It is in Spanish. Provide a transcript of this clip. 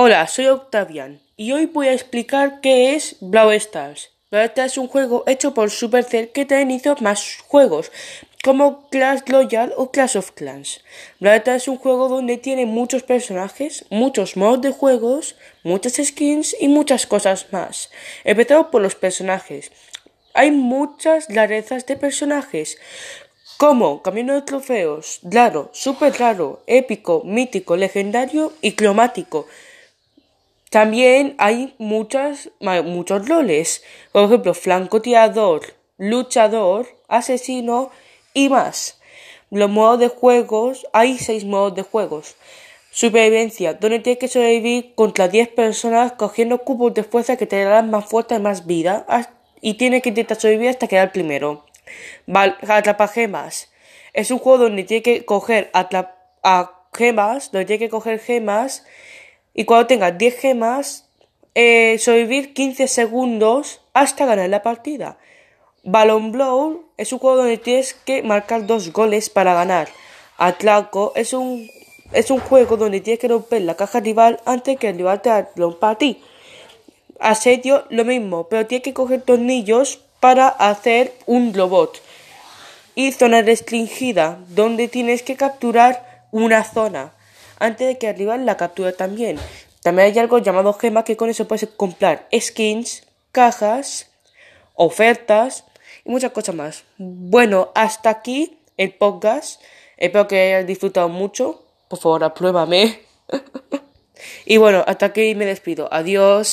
Hola, soy Octavian y hoy voy a explicar qué es Brawl Stars. Brawl Stars es un juego hecho por Supercell que también hizo más juegos, como Clash Royale o Clash of Clans. Brawl Stars es un juego donde tiene muchos personajes, muchos modos de juegos, muchas skins y muchas cosas más. Empezamos por los personajes. Hay muchas rarezas de personajes como camino de trofeos, raro, super raro, épico, mítico, legendario y cromático. También hay muchas, muchos roles, por ejemplo, francotirador, luchador, asesino y más. Los modos de juegos, hay seis modos de juegos. Supervivencia, donde tienes que sobrevivir contra 10 personas cogiendo cubos de fuerza que te darán más fuerza y más vida y tienes que intentar sobrevivir hasta quedar primero. Atrapagemas. Es un juego donde tienes que coger gemas, donde tienes que coger gemas y cuando tengas 10 gemas, eh, sobrevivir 15 segundos hasta ganar la partida. Ballon Blow es un juego donde tienes que marcar dos goles para ganar. Atraco es un, es un juego donde tienes que romper la caja rival antes que el rival te rompa a ti. Asedio, lo mismo, pero tienes que coger tornillos para hacer un robot. Y zona restringida, donde tienes que capturar una zona antes de que arriba la captura también. También hay algo llamado gema que con eso puedes comprar skins, cajas, ofertas y muchas cosas más. Bueno, hasta aquí el podcast. Espero que hayas disfrutado mucho. Por favor, apruébame. y bueno, hasta aquí me despido. Adiós.